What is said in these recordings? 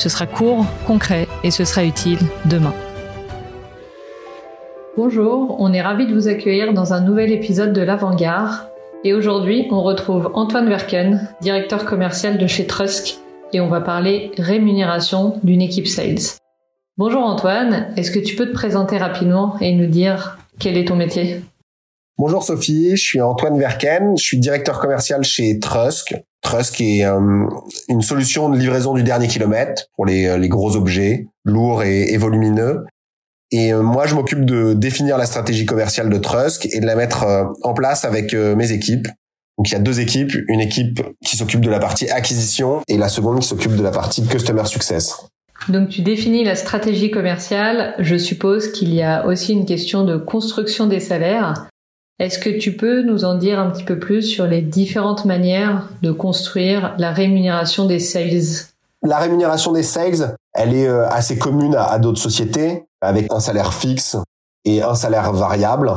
Ce sera court, concret et ce sera utile demain. Bonjour, on est ravis de vous accueillir dans un nouvel épisode de l'Avant-Garde. Et aujourd'hui, on retrouve Antoine Verken, directeur commercial de chez Trusk, et on va parler rémunération d'une équipe sales. Bonjour Antoine, est-ce que tu peux te présenter rapidement et nous dire quel est ton métier? Bonjour Sophie, je suis Antoine Verken, je suis directeur commercial chez Trusk. Trusk est euh, une solution de livraison du dernier kilomètre pour les, euh, gros objets lourds et, et volumineux. Et euh, moi, je m'occupe de définir la stratégie commerciale de Trusk et de la mettre en place avec mes équipes. Donc il y a deux équipes, une équipe qui s'occupe de la partie acquisition et la seconde qui s'occupe de la partie customer success. Donc tu définis la stratégie commerciale, je suppose qu'il y a aussi une question de construction des salaires. Est-ce que tu peux nous en dire un petit peu plus sur les différentes manières de construire la rémunération des sales? La rémunération des sales, elle est euh, assez commune à, d'autres sociétés, avec un salaire fixe et un salaire variable.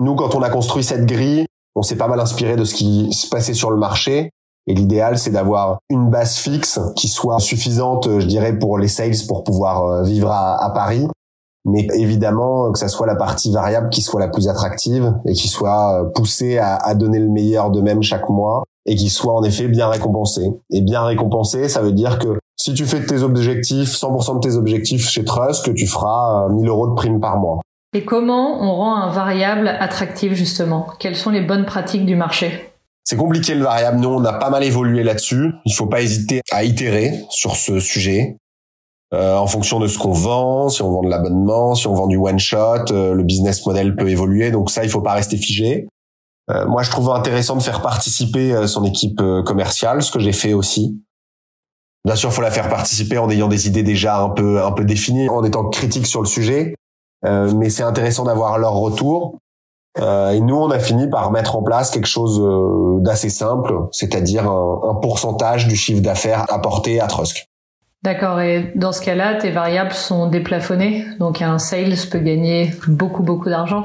Nous, quand on a construit cette grille, on s'est pas mal inspiré de ce qui se passait sur le marché. Et l'idéal, c'est d'avoir une base fixe qui soit suffisante, je dirais, pour les sales pour pouvoir euh, vivre à Paris mais évidemment que ça soit la partie variable qui soit la plus attractive et qui soit euh, poussée à, à donner le meilleur d'eux-mêmes chaque mois et qui soit en effet bien récompensé. Et bien récompensé, ça veut dire que si tu fais tes objectifs, 100% de tes objectifs chez Trust, que tu feras 1000 euh, euros de prime par mois. Et comment on rend un variable attractif justement? Quelles sont les bonnes pratiques du marché? C'est compliqué le variable. Nous, on a pas mal évolué là-dessus. Il faut pas hésiter à itérer sur ce sujet. Euh, en fonction de ce qu'on vend, si on vend de l'abonnement, si on vend du one shot, euh, le business model peut évoluer. Donc ça, il faut pas rester figé. Euh, moi, je trouve intéressant de faire participer son équipe commerciale, ce que j'ai fait aussi. Bien sûr, faut la faire participer en ayant des idées déjà un peu un peu définies, en étant critique sur le sujet. mais c'est intéressant d'avoir leur retour. et nous, on a fini par mettre en place quelque chose d'assez simple, c'est-à-dire un, un pourcentage du chiffre d'affaires apporté à Trusk. D'accord. Et dans ce cas-là, tes variables sont déplafonnées. Donc un sales peut gagner beaucoup, beaucoup d'argent.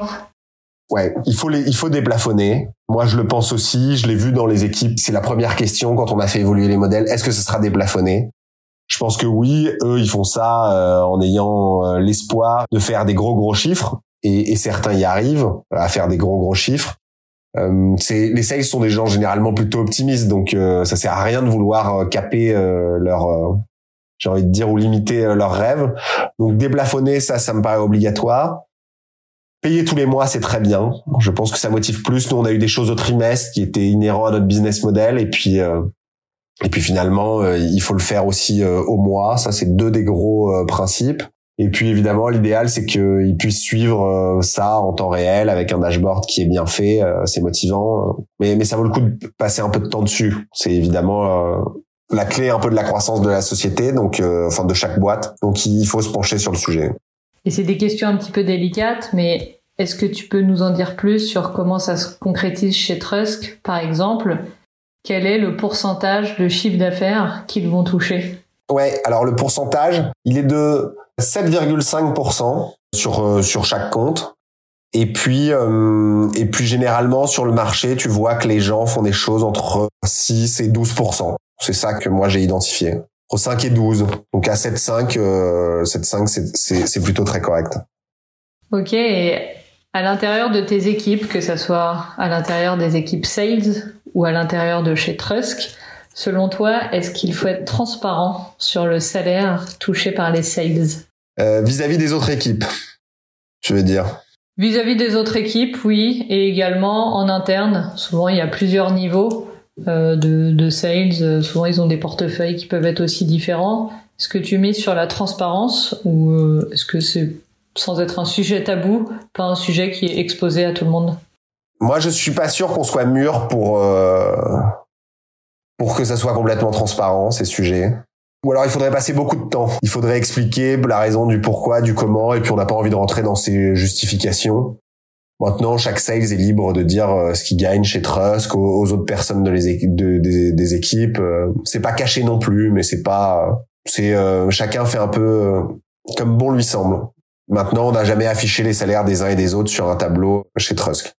Ouais, il faut les, il faut déplafonner. Moi, je le pense aussi. Je l'ai vu dans les équipes. C'est la première question quand on a fait évoluer les modèles. Est-ce que ce sera déplafonné? Je pense que oui. Eux, ils font ça euh, en ayant euh, l'espoir de faire des gros, gros chiffres. Et, et, certains y arrivent à faire des gros, gros chiffres. Euh, c'est les sales sont des gens généralement plutôt optimistes, donc euh, ça sert à rien de vouloir caper leur j'ai envie de dire, ou limiter euh, leurs rêves. Donc déplafonner, ça, ça me paraît obligatoire. Payer tous les mois, c'est très bien. Je pense que ça motive plus. Nous, on a eu des choses au trimestre qui étaient inhérents à notre business model, et puis euh, et puis finalement, euh, il faut le faire aussi au mois. Ça, c'est deux des gros principes. Et puis évidemment, l'idéal, c'est qu'ils puissent suivre ça en temps réel avec un dashboard qui est bien fait. c'est motivant, mais mais ça vaut le coup de passer un peu de temps dessus. C'est évidemment la clé un peu de la croissance de la société, donc euh, enfin de chaque boîte. Donc il faut se pencher sur le sujet. Et c'est des questions un petit peu délicates, mais est-ce que tu peux nous en dire plus sur comment ça se concrétise chez Trusk, par exemple? Quel est le pourcentage de chiffre d'affaires qu'ils vont toucher? Ouais, alors le pourcentage, il est de 7,5% sur euh, sur chaque compte. Et puis, euh, et puis généralement sur le marché, tu vois que les gens font des choses entre 6 et 12 c'est ça que moi j'ai identifié. Entre 5 et 12. Donc à 7,5, euh, 7,5 c'est plutôt très correct. Ok, et à l'intérieur de tes équipes, que ce soit à l'intérieur des équipes sales ou à l'intérieur de chez Trusk, selon toi, est-ce qu'il faut être transparent sur le salaire touché par les sales? Euh, Vis-à-vis des autres équipes, tu veux dire Vis-à-vis -vis des autres équipes, oui, et également en interne. Souvent, il y a plusieurs niveaux. Euh, de, de, sales, euh, souvent ils ont des portefeuilles qui peuvent être aussi différents. Est-ce que tu mets sur la transparence ou euh, est-ce que c'est sans être un sujet tabou, pas un sujet qui est exposé à tout le monde? Moi, je suis pas sûr qu'on soit mûr pour pour que ça soit complètement transparent ces sujets. Ou alors il faudrait passer beaucoup de temps. Il faudrait expliquer la raison du pourquoi, du comment, et puis on n'a pas envie de rentrer dans ces justifications. Maintenant, chaque sales est libre de dire euh, ce qu'il gagne chez Trusk aux, autres personnes de les de, des, équipes. Euh, c'est pas caché non plus, mais c'est pas. C'est euh, chacun fait un peu comme bon lui semble. Maintenant, on n'a jamais affiché les salaires des uns et des autres sur un tableau chez Trusk.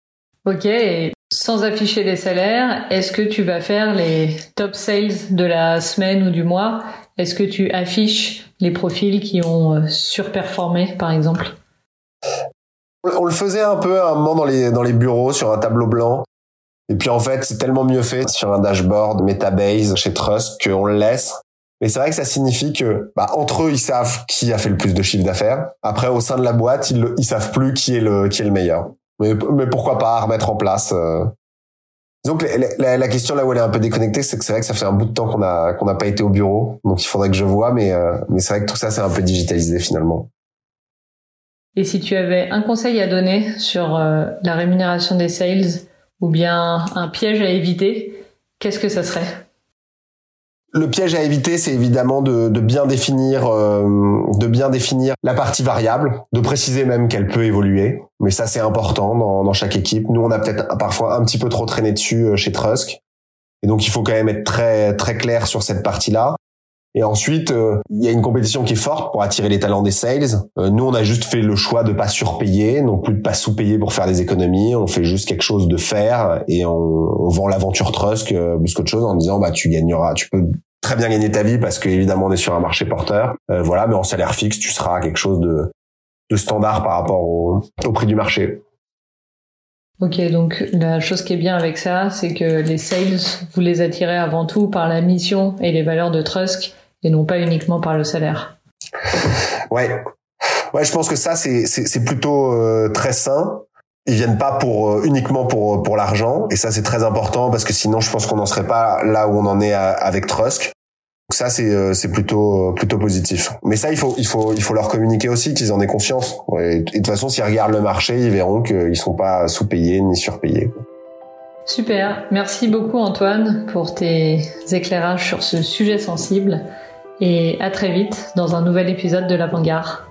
Ok, et sans afficher les salaires, est-ce que tu vas faire les top sales de la semaine ou du mois? Est-ce que tu affiches les profils qui ont surperformé, par exemple? On le faisait un peu à un moment dans les, dans les bureaux sur un tableau blanc. Et puis en fait, c'est tellement mieux fait sur un dashboard Metabase chez Trust qu'on le laisse. Mais c'est vrai que ça signifie que bah, entre eux, ils savent qui a fait le plus de chiffre d'affaires. Après, au sein de la boîte, ils, ils savent plus qui est le qui est le meilleur. Mais, mais pourquoi pas remettre en place. Euh... Donc la, la, question là où elle est un peu déconnectée, c'est que c'est vrai que ça fait un bout de temps qu'on a qu'on n'a pas été au bureau, donc il faudrait que je vois. Mais euh, mais c'est vrai que tout ça c'est un peu digitalisé finalement. Et si tu avais un conseil à donner sur euh, la rémunération des sales ou bien un piège à éviter, qu'est-ce que ça serait? Le piège à éviter, c'est évidemment de, bien définir, euh, de bien définir la partie variable, de préciser même qu'elle peut évoluer. Mais ça, c'est important dans, chaque équipe. Nous, on a peut-être parfois un petit peu trop traîné dessus euh, chez Trusk, et donc il faut quand même être très très clair sur cette partie-là. Et ensuite, euh, il y a une compétition qui est forte pour attirer les talents des sales. Euh, nous, on a juste fait le choix de pas surpayer, non plus de pas sous-payer pour faire des économies. On fait juste quelque chose de faire et on, vend l'aventure Trusk euh, plus qu'autre chose en disant bah tu gagneras, tu peux très bien gagner ta vie parce que évidemment on est sur un marché porteur. voilà, mais en salaire fixe, tu seras quelque chose de, de standard par rapport au, au prix du marché. Ok, donc la chose qui est bien avec ça, c'est que les sales, vous les attirez avant tout par la mission et les valeurs de Trusk et non pas uniquement par le salaire. Ouais, ouais, je pense que ça c'est c'est plutôt euh, très sain. Ils viennent pas pour euh, uniquement pour pour l'argent et ça c'est très important parce que sinon je pense qu'on n'en serait pas là où on en est avec Trusk. Donc ça c'est euh, c'est plutôt plutôt positif. Mais ça il faut il faut il faut leur communiquer aussi qu'ils en aient conscience. et de toute façon s'ils regardent le marché ils verront qu'ils sont pas sous-payés ni surpayés. Super, merci beaucoup Antoine pour tes éclairages sur ce sujet sensible et à très vite dans un nouvel épisode de l'Avant-Garde.